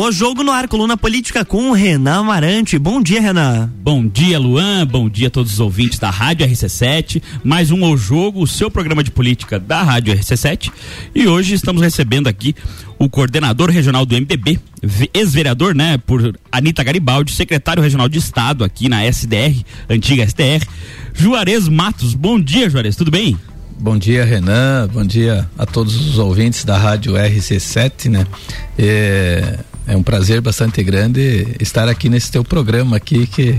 O Jogo no Ar, coluna política com o Renan Amarante. Bom dia, Renan. Bom dia, Luan. Bom dia a todos os ouvintes da Rádio RC7. Mais um O Jogo, o seu programa de política da Rádio RC7. E hoje estamos recebendo aqui o coordenador regional do MDB, ex-vereador, né, por Anita Garibaldi, secretário regional de Estado aqui na SDR, antiga SDR, Juarez Matos. Bom dia, Juarez, tudo bem? Bom dia, Renan. Bom dia a todos os ouvintes da Rádio RC7, né? É, é um prazer bastante grande estar aqui nesse teu programa aqui que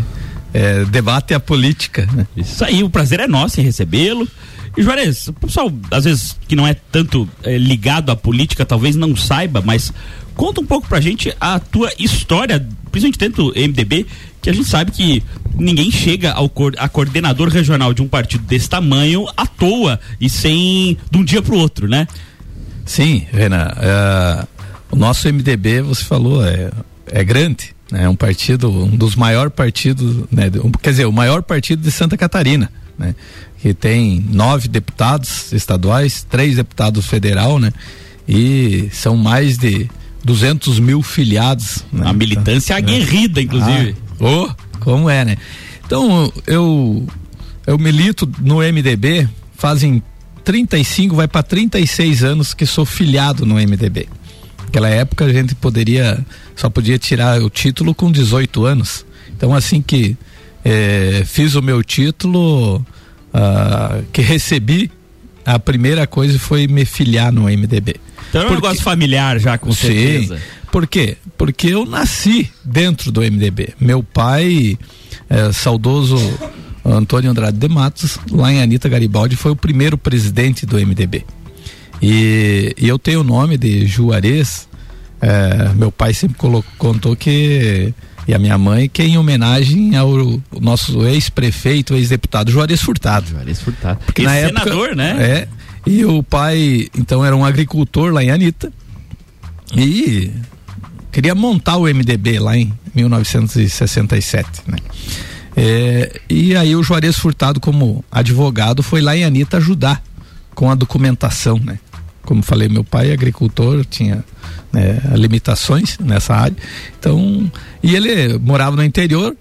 é, debate a política. Né? Isso aí, o prazer é nosso em recebê-lo. E Juarez, o pessoal, às vezes, que não é tanto é, ligado à política, talvez não saiba, mas conta um pouco pra gente a tua história, principalmente dentro do MDB, que a gente sabe que ninguém chega ao a coordenador regional de um partido desse tamanho à toa e sem de um dia pro outro, né? Sim, Renan. Uh o nosso MDB, você falou, é, é grande, né? É um partido, um dos maiores partidos, né? Quer dizer, o maior partido de Santa Catarina, né? Que tem nove deputados estaduais, três deputados federal, né? E são mais de 200 mil filiados. Né? A militância então, aguerrida, inclusive. Ah, oh, como é, né? Então, eu, eu milito no MDB fazem 35, vai para 36 anos que sou filiado no MDB. Naquela época a gente poderia, só podia tirar o título com 18 anos. Então assim que é, fiz o meu título, uh, que recebi, a primeira coisa foi me filiar no MDB. Então é um negócio familiar já, com Sim. certeza. Por quê? Porque eu nasci dentro do MDB. Meu pai, é, saudoso Antônio Andrade de Matos, lá em Anitta Garibaldi, foi o primeiro presidente do MDB. E, e eu tenho o nome de Juarez. É, meu pai sempre colocou, contou que e a minha mãe que é em homenagem ao nosso ex-prefeito, ex-deputado Juarez Furtado. Juarez Furtado. Porque na senador, época, né? É. E o pai, então, era um agricultor lá em Anitta. E queria montar o MDB lá em 1967, né? É, e aí o Juarez Furtado, como advogado, foi lá em Anitta ajudar com a documentação, né? Como falei, meu pai é agricultor, tinha né, limitações nessa área. Então, e ele morava no interior.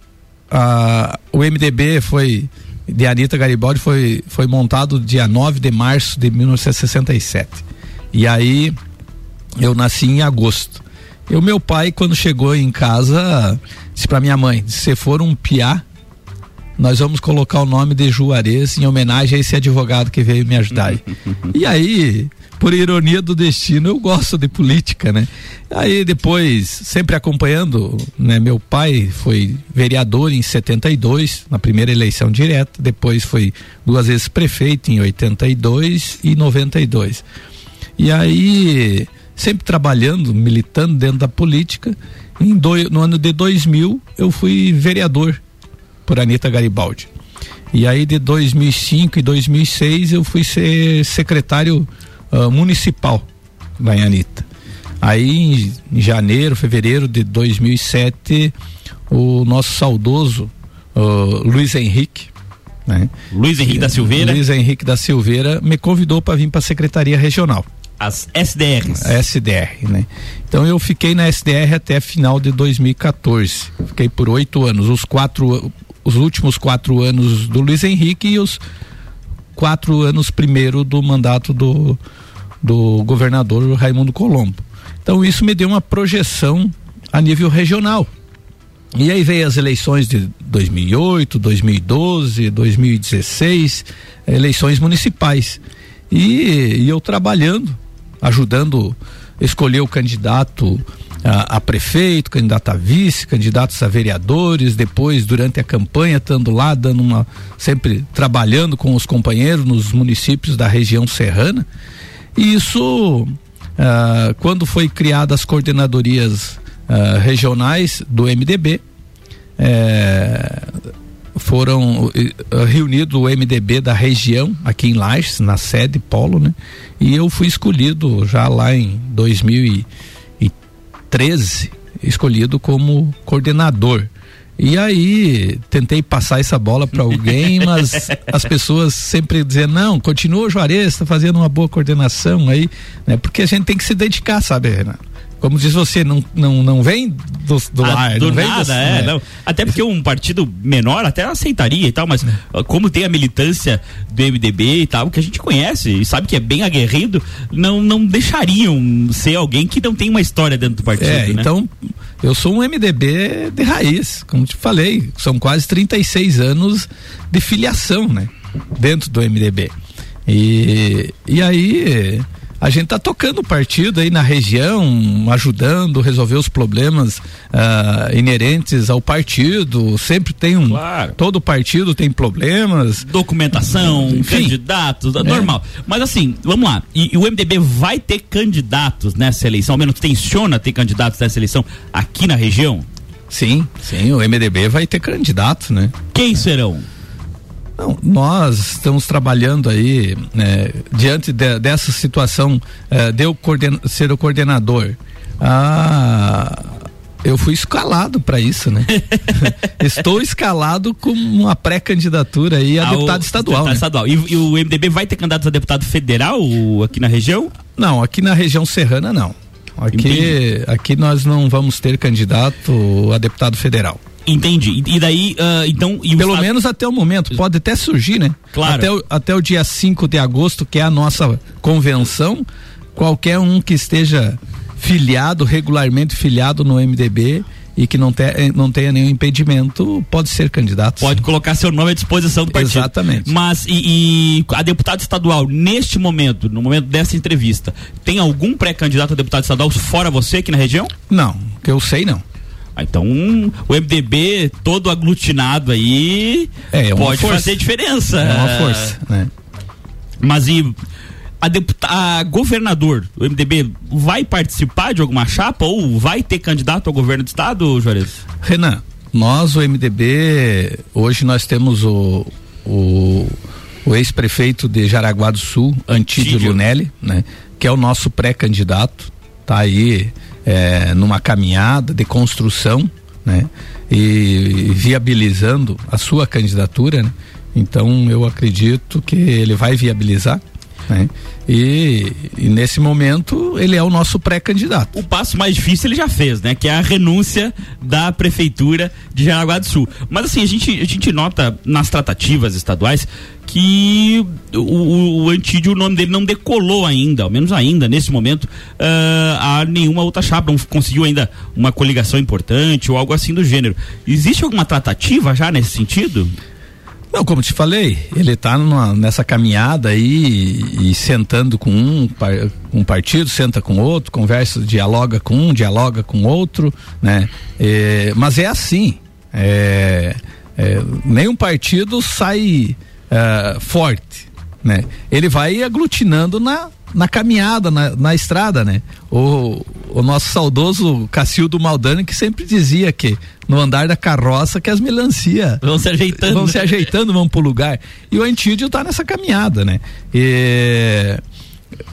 A, o MDB foi de Anitta Garibaldi foi, foi montado dia 9 de março de 1967. E aí eu nasci em agosto. E o meu pai, quando chegou em casa, disse para minha mãe: se for um piá, nós vamos colocar o nome de Juarez em homenagem a esse advogado que veio me ajudar. e aí por ironia do destino, eu gosto de política, né? Aí depois, sempre acompanhando, né? Meu pai foi vereador em 72, na primeira eleição direta, depois foi duas vezes prefeito em 82 e 92. E aí, sempre trabalhando, militando dentro da política, em do, no ano de 2000 eu fui vereador por Anitta Garibaldi. E aí de 2005 e 2006 eu fui ser secretário uh, municipal lá em Anitta. Aí em, em, janeiro, fevereiro de 2007, o nosso saudoso uh, Luiz Henrique, né? Luiz Henrique da Silveira. Luiz Henrique da Silveira me convidou para vir para a Secretaria Regional. As SDRs. SDR, né? Então eu fiquei na SDR até final de 2014. Fiquei por oito anos. Os quatro, os últimos quatro anos do Luiz Henrique e os quatro anos primeiro do mandato do, do governador Raimundo Colombo. Então isso me deu uma projeção a nível regional. E aí veio as eleições de 2008, 2012, 2016, eleições municipais. E, e eu trabalhando, ajudando escolher o candidato a, a, prefeito, candidato a vice, candidatos a vereadores, depois durante a campanha estando lá, dando uma sempre trabalhando com os companheiros nos municípios da região serrana. E isso uh, quando foi criadas as coordenadorias uh, regionais do MDB, eh, foram uh, reunido o MDB da região aqui em Lages, na sede Polo, né? E eu fui escolhido já lá em 2000 13 escolhido como coordenador. E aí tentei passar essa bola para alguém, mas as pessoas sempre dizendo não, continua o Juarez, está fazendo uma boa coordenação aí, né? Porque a gente tem que se dedicar, sabe, Renato? Como diz você, não, não, não vem do, do ah, ar. Do não nada, vem é, não. Até porque um partido menor até aceitaria e tal, mas é. como tem a militância do MDB e tal, que a gente conhece e sabe que é bem aguerrido, não, não deixariam ser alguém que não tem uma história dentro do partido. É, né? então, eu sou um MDB de raiz, como te falei, são quase 36 anos de filiação, né? Dentro do MDB. E, e aí a gente está tocando o partido aí na região, ajudando a resolver os problemas uh, inerentes ao partido. Sempre tem um. Claro. Todo partido tem problemas. Documentação, Enfim, candidatos, é. normal. Mas assim, vamos lá. E, e, o MDB vai ter candidatos nessa eleição? Ao menos tenciona ter candidatos nessa eleição aqui na região? Sim, sim, o MDB vai ter candidatos, né? Quem serão? Não, nós estamos trabalhando aí né, diante de, dessa situação eh, de eu coorden ser o coordenador. Ah, eu fui escalado para isso, né? Estou escalado com uma pré-candidatura aí a ah, deputado estadual. Deputado né? estadual. E, e, o MDB vai ter candidatos a deputado federal aqui na região? Não, aqui na região serrana não. Aqui, aqui nós não vamos ter candidato a deputado federal. Entendi. E daí, uh, então. E Pelo menos até o momento. Pode até surgir, né? Claro. Até o, até o dia 5 de agosto, que é a nossa convenção, qualquer um que esteja filiado, regularmente filiado no MDB e que não, te, eh, não tenha nenhum impedimento, pode ser candidato. Pode sim. colocar seu nome à disposição do partido. Exatamente. Mas e, e a deputada estadual, neste momento, no momento dessa entrevista, tem algum pré-candidato a deputado estadual fora você aqui na região? Não, que eu sei não. Ah, então o MDB todo aglutinado aí é, é pode força. fazer diferença. É uma força, né? Mas e a, deputada, governador, o MDB vai participar de alguma chapa ou vai ter candidato ao governo do estado, Juarez? Renan, nós o MDB hoje nós temos o, o, o ex-prefeito de Jaraguá do Sul, Antídio Lunelli, né? Que é o nosso pré-candidato, tá aí é, numa caminhada de construção, né? E viabilizando a sua candidatura, né? Então eu acredito que ele vai viabilizar, né? E, e, nesse momento ele é o nosso pré-candidato. O passo mais difícil ele já fez, né? Que é a renúncia da prefeitura de Jaraguá do Sul. Mas assim, a gente, a gente nota nas tratativas estaduais que o, o, o Antídio, o nome dele não decolou ainda, ao menos ainda, nesse momento, uh, a nenhuma outra chapa, não conseguiu ainda uma coligação importante ou algo assim do gênero. Existe alguma tratativa já nesse sentido? Não, como te falei, ele está nessa caminhada aí e, sentando com um, um partido, senta com outro, conversa, dialoga com um, dialoga com outro, né? É, mas é assim, é, é, nenhum partido sai é, forte, né? Ele vai aglutinando na, na caminhada, na, na estrada, né? O, o nosso saudoso Cacildo Maldani que sempre dizia que no andar da carroça que as melancia vão se ajeitando, vão se ajeitando, vão pro lugar. E o Antídio está nessa caminhada, né? E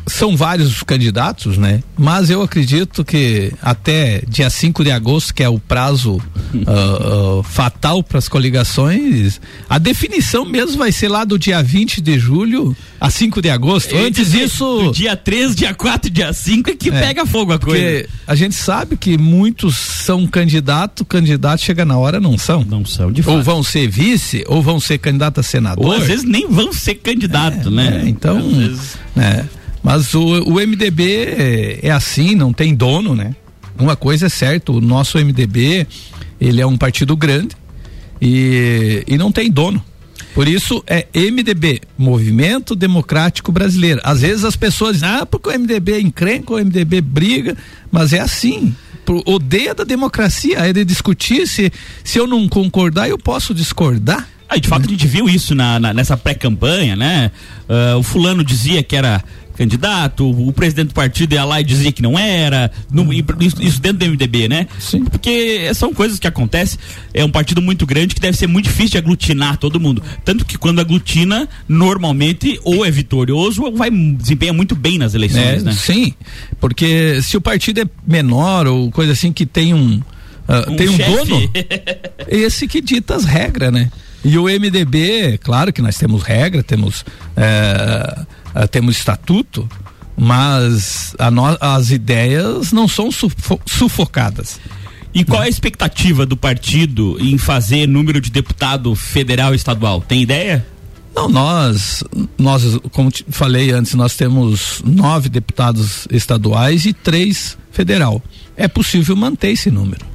são vários os candidatos, né? Mas eu acredito que até dia 5 de agosto, que é o prazo uh, uh, fatal para as coligações, a definição mesmo vai ser lá do dia 20 de julho a 5 de agosto. Antes disso. dia 3, dia 4, dia 5 é que é, pega fogo a coisa. Porque a gente sabe que muitos são candidato, candidato chega na hora, não são. Não são, de fato. Ou vão ser vice, ou vão ser candidato a senador. Ou às vezes nem vão ser candidato, é, né? É, então. Vezes... né? Mas o, o MDB é, é assim, não tem dono, né? Uma coisa é certa, o nosso MDB, ele é um partido grande e, e não tem dono. Por isso é MDB, Movimento Democrático Brasileiro. Às vezes as pessoas dizem, ah, porque o MDB é encrenca, o MDB briga, mas é assim. Odeia da democracia, é de discutir, se, se eu não concordar, eu posso discordar. Ah, de fato a gente viu isso na, na nessa pré-campanha, né? Uh, o fulano dizia que era candidato, o presidente do partido ia lá e dizia que não era, no, isso dentro do MDB, né? Sim. Porque são coisas que acontecem, é um partido muito grande que deve ser muito difícil de aglutinar todo mundo. Tanto que quando aglutina, normalmente ou é vitorioso ou vai desempenha muito bem nas eleições, é, né? Sim, porque se o partido é menor ou coisa assim que tem um, uh, um tem um chefe. dono, esse que dita as regras, né? E o MDB, claro que nós temos regra, temos uh, temos estatuto, mas no, as ideias não são sufo sufocadas. E qual é a expectativa do partido em fazer número de deputado federal e estadual? Tem ideia? Não, nós, nós, como falei antes, nós temos nove deputados estaduais e três federal. É possível manter esse número.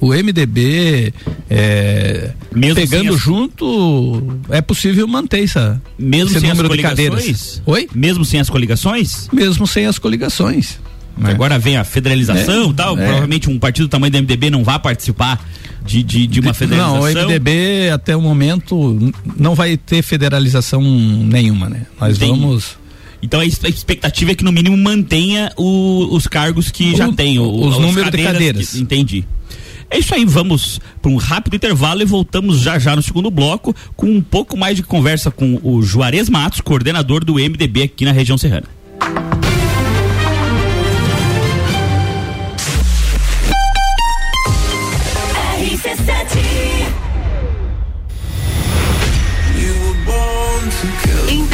O MDB é, pegando as... junto é possível manter essa, Mesmo esse número de cadeiras. Oi? Mesmo sem as coligações? Mesmo sem as coligações. É. Agora vem a federalização é, tal. É. Provavelmente um partido do tamanho do MDB não vai participar de, de, de uma federalização. Não, o MDB até o momento não vai ter federalização nenhuma, né? Nós Entendi. vamos. Então a expectativa é que no mínimo mantenha o, os cargos que o, já tem, o, os, os números de cadeiras. Que, entendi. É isso aí, vamos para um rápido intervalo e voltamos já já no segundo bloco com um pouco mais de conversa com o Juarez Matos, coordenador do MDB aqui na região serrana.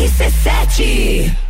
RC7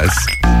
Yes.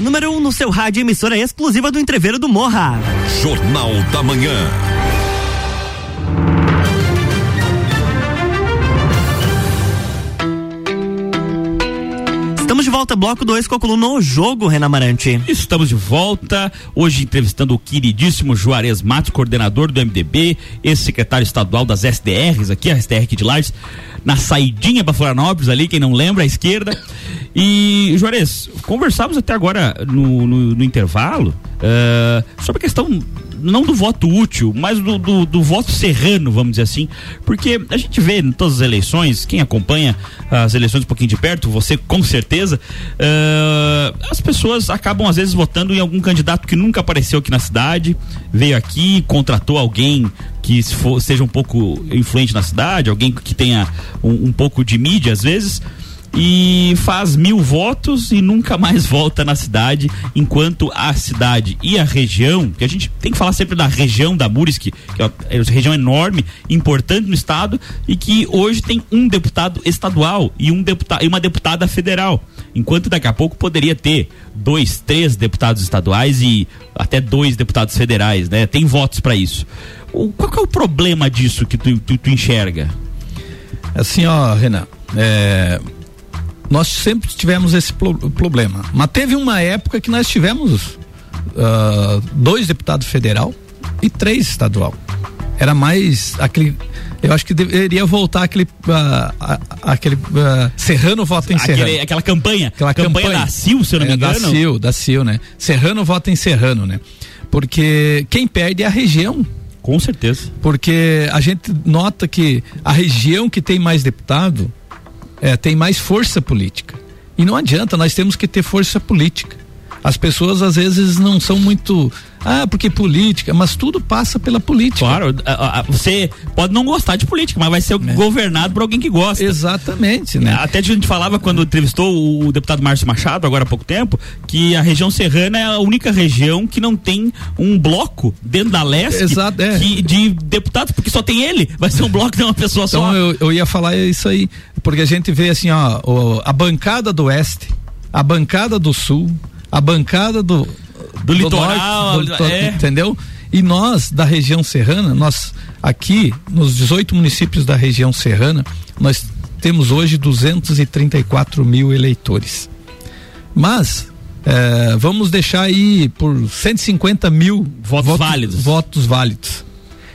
Número 1 um no seu rádio emissora exclusiva do Entreveiro do Morra. Jornal da Manhã. Estamos de volta, bloco 2 com a coluna O Jogo, Renan Marante. Estamos de volta, hoje entrevistando o queridíssimo Juarez Matos, coordenador do MDB, ex-secretário estadual das SDRs, aqui, a SDR aqui de Lages, na saidinha para Florianópolis ali, quem não lembra, à esquerda. E, Juarez, conversávamos até agora no, no, no intervalo uh, sobre a questão não do voto útil, mas do, do, do, voto serrano, vamos dizer assim, porque a gente vê em todas as eleições, quem acompanha as eleições um pouquinho de perto, você com certeza, uh, as pessoas acabam às vezes votando em algum candidato que nunca apareceu aqui na cidade, veio aqui, contratou alguém que for, seja um pouco influente na cidade, alguém que tenha um, um pouco de mídia às vezes e faz mil votos e nunca mais volta na cidade, enquanto a cidade e a região, que a gente tem que falar sempre da região da Muriski, que é uma região enorme, importante no estado e que hoje tem um deputado estadual e um deputado e uma deputada federal, enquanto daqui a pouco poderia ter dois, três deputados estaduais e até dois deputados federais, né? Tem votos para isso. O, qual é o problema disso que tu, tu, tu enxerga? Assim, ó, Renan, é, nós sempre tivemos esse pro problema. Mas teve uma época que nós tivemos uh, dois deputados federal e três estadual. Era mais aquele. Eu acho que deveria voltar aquele. Uh, aquele uh, Serrano vota em aquele, Serrano. Aquela campanha. Aquela campanha, campanha da Sil, se eu não é, me engano. Da Sil, da Sil, né? Serrano vota em Serrano, né? Porque quem perde é a região. Com certeza. Porque a gente nota que a região que tem mais deputado é, tem mais força política. E não adianta, nós temos que ter força política. As pessoas às vezes não são muito. Ah, porque política, mas tudo passa pela política. Claro, você pode não gostar de política, mas vai ser é. governado por alguém que gosta. Exatamente, né? Até a gente falava quando entrevistou o deputado Márcio Machado, agora há pouco tempo, que a região serrana é a única região que não tem um bloco dentro da leste Exato, é. que, de deputados, porque só tem ele. Vai ser um bloco de uma pessoa então, só. Eu, eu ia falar isso aí, porque a gente vê assim, ó, a bancada do oeste, a bancada do sul, a bancada do, do, do litoral, norte, do, é. entendeu? E nós da região serrana, nós aqui nos 18 municípios da região serrana, nós temos hoje 234 mil eleitores. Mas é, vamos deixar aí por 150 mil votos, votos válidos. Votos válidos.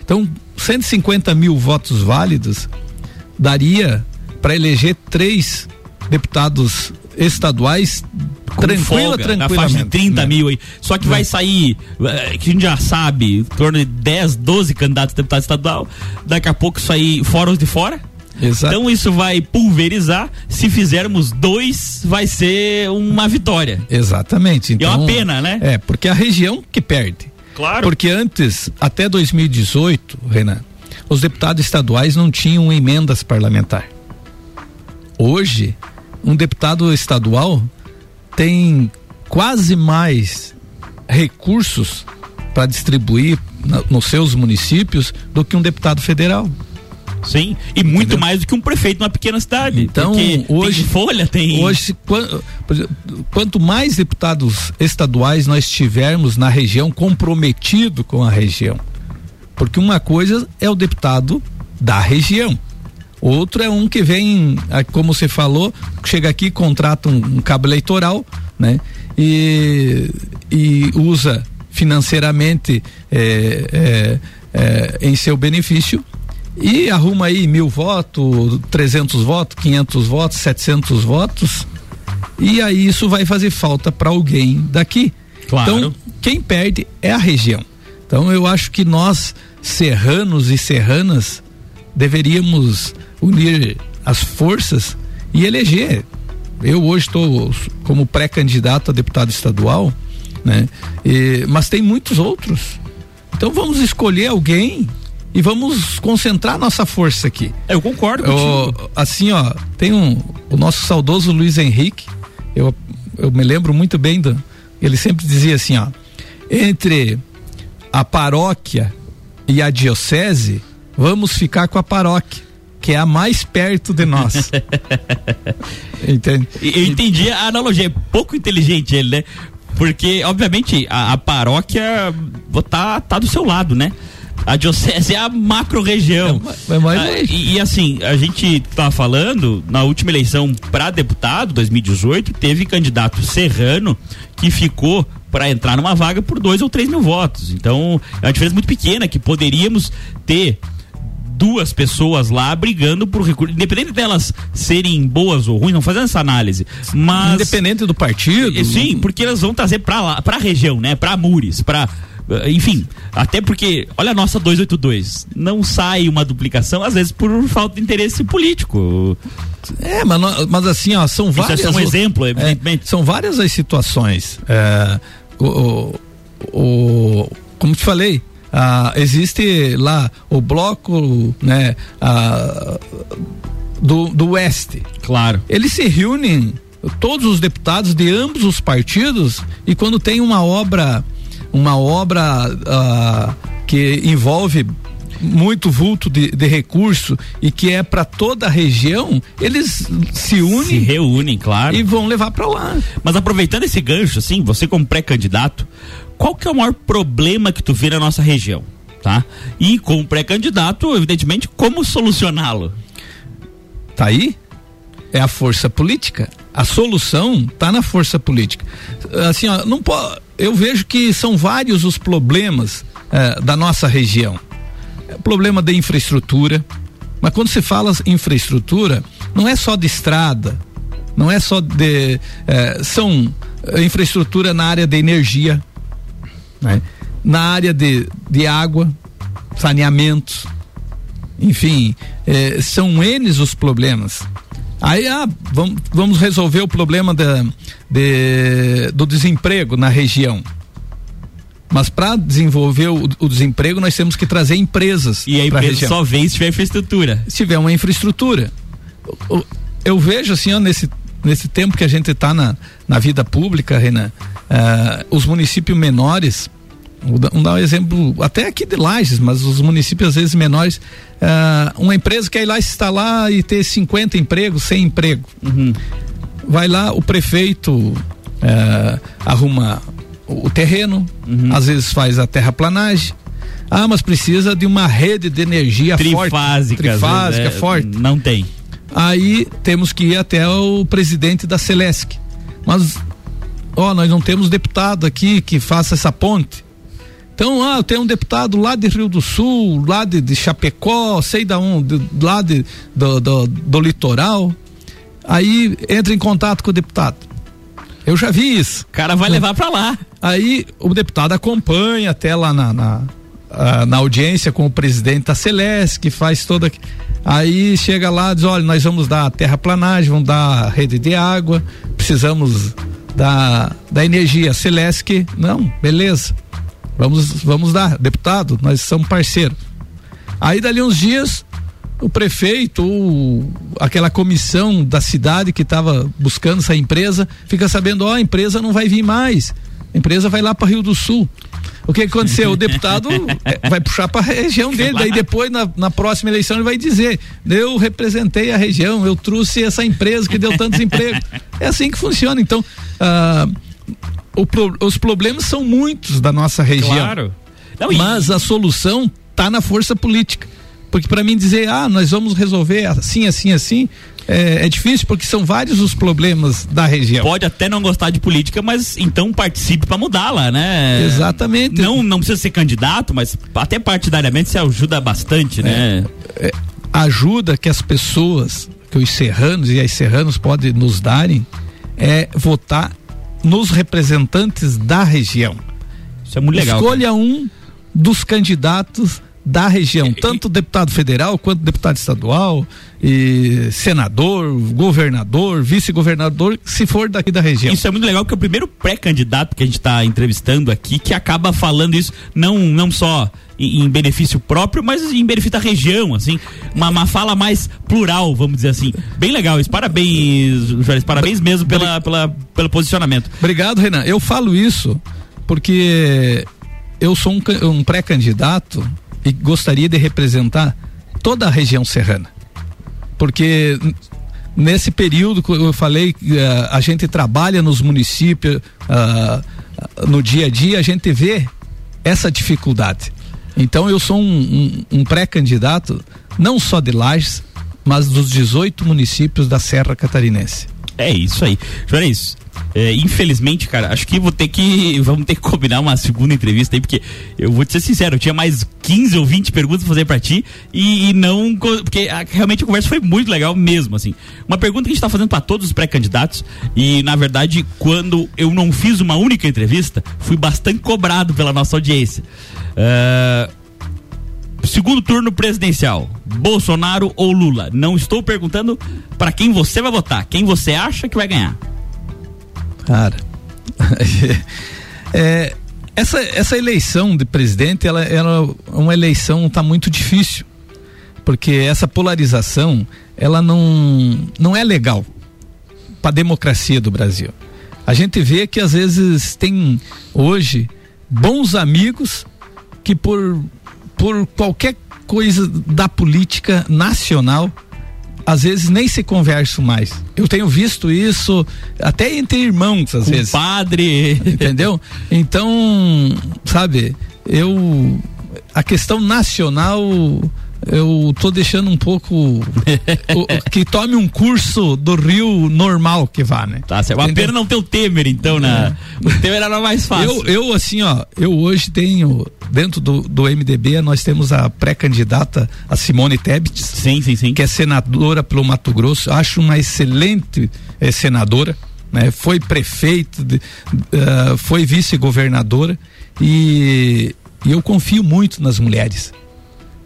Então, 150 mil votos válidos daria para eleger três deputados estaduais com tranquila, folga, na faixa de 30 né? mil aí. Só que vai sair, eh, que a gente já sabe, em torno de 10, 12 candidatos a deputado estadual. Daqui a pouco sair fora os de fora. Exato. Então isso vai pulverizar. Se fizermos dois, vai ser uma vitória. Exatamente. Então, e é uma então, pena, né? É, porque é a região que perde. Claro. Porque antes, até 2018, Renan, os deputados estaduais não tinham emendas parlamentares. Hoje, um deputado estadual tem quase mais recursos para distribuir na, nos seus municípios do que um deputado federal. Sim, e muito Entendeu? mais do que um prefeito numa pequena cidade. Então, hoje tem folha tem. Hoje, quanto mais deputados estaduais nós tivermos na região comprometido com a região, porque uma coisa é o deputado da região. Outro é um que vem, como você falou, chega aqui, contrata um, um cabo eleitoral, né? E, e usa financeiramente é, é, é, em seu benefício e arruma aí mil votos, 300 votos, 500 votos, 700 votos e aí isso vai fazer falta para alguém daqui. Claro. Então, quem perde é a região. Então, eu acho que nós, serranos e serranas, deveríamos unir as forças e eleger. Eu hoje estou como pré-candidato a deputado estadual, né? E, mas tem muitos outros. Então vamos escolher alguém e vamos concentrar nossa força aqui. Eu concordo contigo. assim, ó, tem um o nosso saudoso Luiz Henrique. Eu eu me lembro muito bem do ele sempre dizia assim, ó, entre a paróquia e a diocese, vamos ficar com a paróquia que é a mais perto de nós. Entende? Eu entendi a analogia, é pouco inteligente ele, né? Porque, obviamente, a, a paróquia tá, tá do seu lado, né? A diocese é a macro região. É, é mais ah, e, e, assim, a gente tá falando, na última eleição para deputado, 2018, teve candidato serrano que ficou para entrar numa vaga por dois ou três mil votos. Então, é uma diferença muito pequena que poderíamos ter duas pessoas lá brigando por recurso, independente delas serem boas ou ruins, não fazendo essa análise, mas independente do partido. Sim, porque elas vão trazer para lá, para a região, né, para Mures, para Uh, enfim, até porque, olha a nossa 282, não sai uma duplicação, às vezes por falta de interesse político. É, mas, mas assim, ó, são várias. Isso é um exemplo, evidentemente. É, são várias as situações. É, o, o, como te falei, ah, existe lá o bloco, né, ah, do, do oeste. Claro. Eles se reúnem todos os deputados de ambos os partidos e quando tem uma obra uma obra uh, que envolve muito vulto de, de recurso e que é para toda a região, eles se unem. Se reúnem, claro. E vão levar para lá. Mas aproveitando esse gancho, assim, você como pré-candidato, qual que é o maior problema que tu vê na nossa região? Tá? E como pré-candidato, evidentemente, como solucioná-lo? Tá aí? É a força política. A solução está na força política. Assim, ó, não eu vejo que são vários os problemas eh, da nossa região. É problema de infraestrutura, mas quando se fala infraestrutura, não é só de estrada, não é só de. Eh, são infraestrutura na área de energia, né? na área de, de água, saneamentos, enfim, eh, são N os problemas. Aí ah, vamos, vamos resolver o problema da, de, do desemprego na região. Mas para desenvolver o, o, desemprego, nós temos que trazer empresas. E a empresa só vem se tiver infraestrutura. Se tiver uma infraestrutura. Eu, eu vejo assim, ó, nesse, nesse tempo que a gente está na, na vida pública, Renan, uh, os municípios menores Vamos dar um exemplo, até aqui de Lages, mas os municípios às vezes menores, uh, uma empresa quer ir lá se instalar e ter 50 empregos, 100 emprego. Uhum. Vai lá, o prefeito uh, arruma o terreno, uhum. às vezes faz a terraplanagem. Ah, mas precisa de uma rede de energia trifásica, forte. Trifásica, é, forte. Não tem. Aí temos que ir até o presidente da Celesc. Mas, ó, nós não temos deputado aqui que faça essa ponte. Então, ah, tem um deputado lá de Rio do Sul, lá de, de Chapecó, sei da um, de, lá de, do, do, do litoral. Aí entra em contato com o deputado. Eu já vi isso. O cara vai levar para lá. Aí o deputado acompanha até lá na, na, ah, na audiência com o presidente da Celeste, que faz toda. Aí chega lá e diz: olha, nós vamos dar terraplanagem, vamos dar rede de água, precisamos da, da energia. Celeste, não, beleza. Vamos, vamos dar, deputado, nós somos parceiros. Aí dali uns dias, o prefeito ou aquela comissão da cidade que estava buscando essa empresa fica sabendo, ó, a empresa não vai vir mais. A empresa vai lá para Rio do Sul. O que aconteceu? O deputado é, vai puxar para a região dele. Daí depois, na, na, próxima eleição, ele vai dizer: eu representei a região, eu trouxe essa empresa que deu tantos empregos. É assim que funciona. Então, ah, pro, os problemas são muitos da nossa região. Claro. Não, mas e... a solução está na força política. Porque para mim dizer, ah, nós vamos resolver assim, assim, assim, é, é, difícil porque são vários os problemas da região. Pode até não gostar de política, mas então participe para mudá-la, né? Exatamente. Não, não precisa ser candidato, mas até partidariamente se ajuda bastante, né? É, é, ajuda que as pessoas, que os serranos e as serranos podem nos darem, é votar nos representantes da região. Isso é muito legal. Escolha cara. um dos candidatos da região, tanto deputado federal quanto deputado estadual, e senador, governador, vice-governador, se for daqui da região. Isso é muito legal, porque é o primeiro pré-candidato que a gente está entrevistando aqui que acaba falando isso, não, não só em, em, benefício próprio, mas em benefício da região, assim, uma, uma fala mais plural, vamos dizer assim. Bem legal isso. Parabéns, Jorge, parabéns mesmo pela, pela, pelo posicionamento. Obrigado, Renan. Eu falo isso porque eu sou um, um pré-candidato e gostaria de representar toda a região serrana. Porque nesse período que eu falei, uh, a gente trabalha nos municípios, uh, no dia a dia, a gente vê essa dificuldade. Então eu sou um, um, um pré-candidato, não só de Lages, mas dos 18 municípios da Serra Catarinense. É isso aí. Juarez, é, infelizmente, cara, acho que vou ter que. Vamos ter que combinar uma segunda entrevista aí, porque eu vou te ser sincero, eu tinha mais 15 ou 20 perguntas pra fazer pra ti e, e não. Porque a, realmente a conversa foi muito legal mesmo, assim. Uma pergunta que a gente tá fazendo para todos os pré-candidatos e, na verdade, quando eu não fiz uma única entrevista, fui bastante cobrado pela nossa audiência. Uh, segundo turno presidencial, Bolsonaro ou Lula? Não estou perguntando para quem você vai votar, quem você acha que vai ganhar. Cara, é, essa, essa eleição de presidente, ela, ela é uma eleição tá muito difícil, porque essa polarização, ela não, não é legal para a democracia do Brasil. A gente vê que às vezes tem hoje bons amigos que por por qualquer coisa da política nacional às vezes nem se conversam mais. Eu tenho visto isso até entre irmãos, às Com vezes. Padre. Entendeu? Então, sabe, eu. A questão nacional eu tô deixando um pouco o, que tome um curso do Rio normal que vá, né? Tá certo. Uma pena não ter o Temer, então, né? É. O Temer era mais fácil. Eu, eu, assim, ó, eu hoje tenho, dentro do, do MDB, nós temos a pré-candidata, a Simone Tebet. Sim, sim, sim. Que é senadora pelo Mato Grosso. Acho uma excelente eh, senadora, né? Foi prefeito, de, uh, foi vice-governadora e, e eu confio muito nas mulheres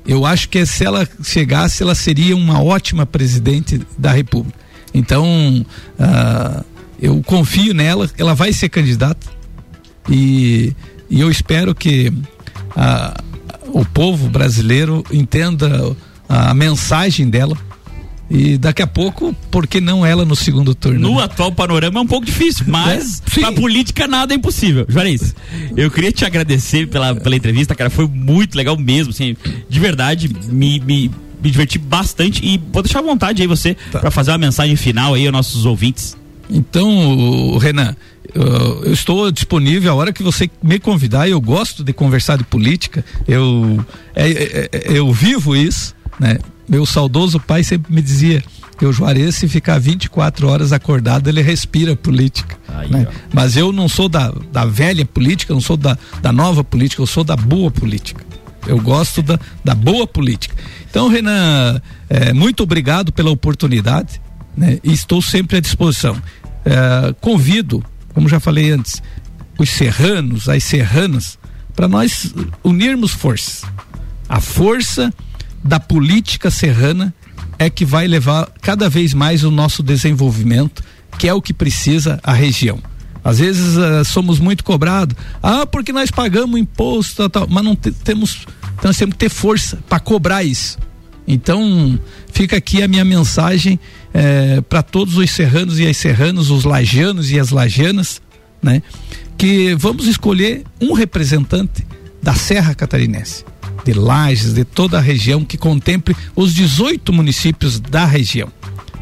eu acho que se ela chegasse, ela seria uma ótima presidente da República. Então, uh, eu confio nela, ela vai ser candidata e, e eu espero que uh, o povo brasileiro entenda a mensagem dela e daqui a pouco, por que não ela no segundo turno? No né? atual panorama é um pouco difícil, mas é, pra política nada é impossível. Juarez, eu queria te agradecer pela, pela entrevista, cara. Foi muito legal mesmo, assim, de verdade, me, me, me diverti bastante e vou deixar à vontade aí você tá. para fazer uma mensagem final aí aos nossos ouvintes. Então, Renan, eu estou disponível a hora que você me convidar. Eu gosto de conversar de política. Eu, é, é, é eu vivo isso, né? Meu saudoso pai sempre me dizia que o Juarez, se ficar 24 horas acordado, ele respira política. Aí, né? Mas eu não sou da, da velha política, não sou da, da nova política, eu sou da boa política. Eu gosto da, da boa política. Então, Renan, é, muito obrigado pela oportunidade né? e estou sempre à disposição. É, convido, como já falei antes, os serranos, as serranas, para nós unirmos forças. A força da política serrana é que vai levar cada vez mais o nosso desenvolvimento, que é o que precisa a região. Às vezes uh, somos muito cobrados, ah, porque nós pagamos imposto, tal, tal, mas não te, temos, nós temos que ter força para cobrar isso. Então, fica aqui a minha mensagem eh, para todos os serranos e as serranas, os lajanos e as lajanas, né? Que vamos escolher um representante da Serra Catarinense de Lages, de toda a região, que contemple os 18 municípios da região.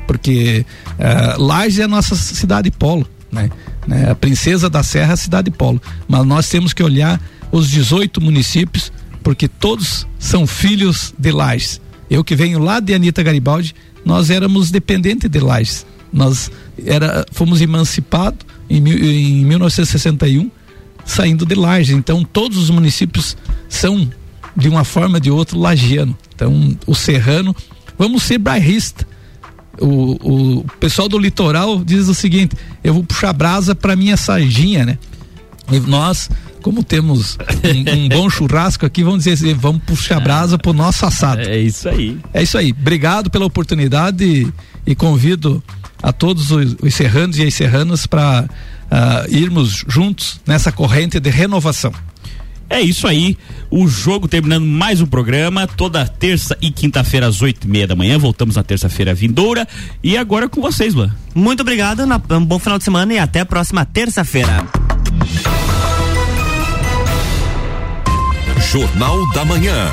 Porque uh, Lages é a nossa cidade polo, né? né? A Princesa da Serra é a cidade polo. Mas nós temos que olhar os 18 municípios, porque todos são filhos de Lages. Eu que venho lá de Anitta Garibaldi, nós éramos dependentes de Lages. Nós era, fomos emancipados em, em 1961, saindo de Lages. Então todos os municípios são de uma forma ou de outra lagiano. Então, o serrano, vamos ser bairrista. O, o pessoal do litoral diz o seguinte: eu vou puxar brasa para minha sardinha, né? E nós, como temos um, um bom churrasco aqui, vamos dizer assim, vamos puxar brasa pro nosso assado. É isso aí. É isso aí. Obrigado pela oportunidade e, e convido a todos os, os, serranos e as serranas para uh, irmos juntos nessa corrente de renovação. É isso aí. O jogo terminando mais um programa. Toda terça e quinta-feira, às oito e meia da manhã. Voltamos na terça-feira vindoura. E agora com vocês, Luan. Muito obrigado. Um bom final de semana e até a próxima terça-feira. Jornal da Manhã.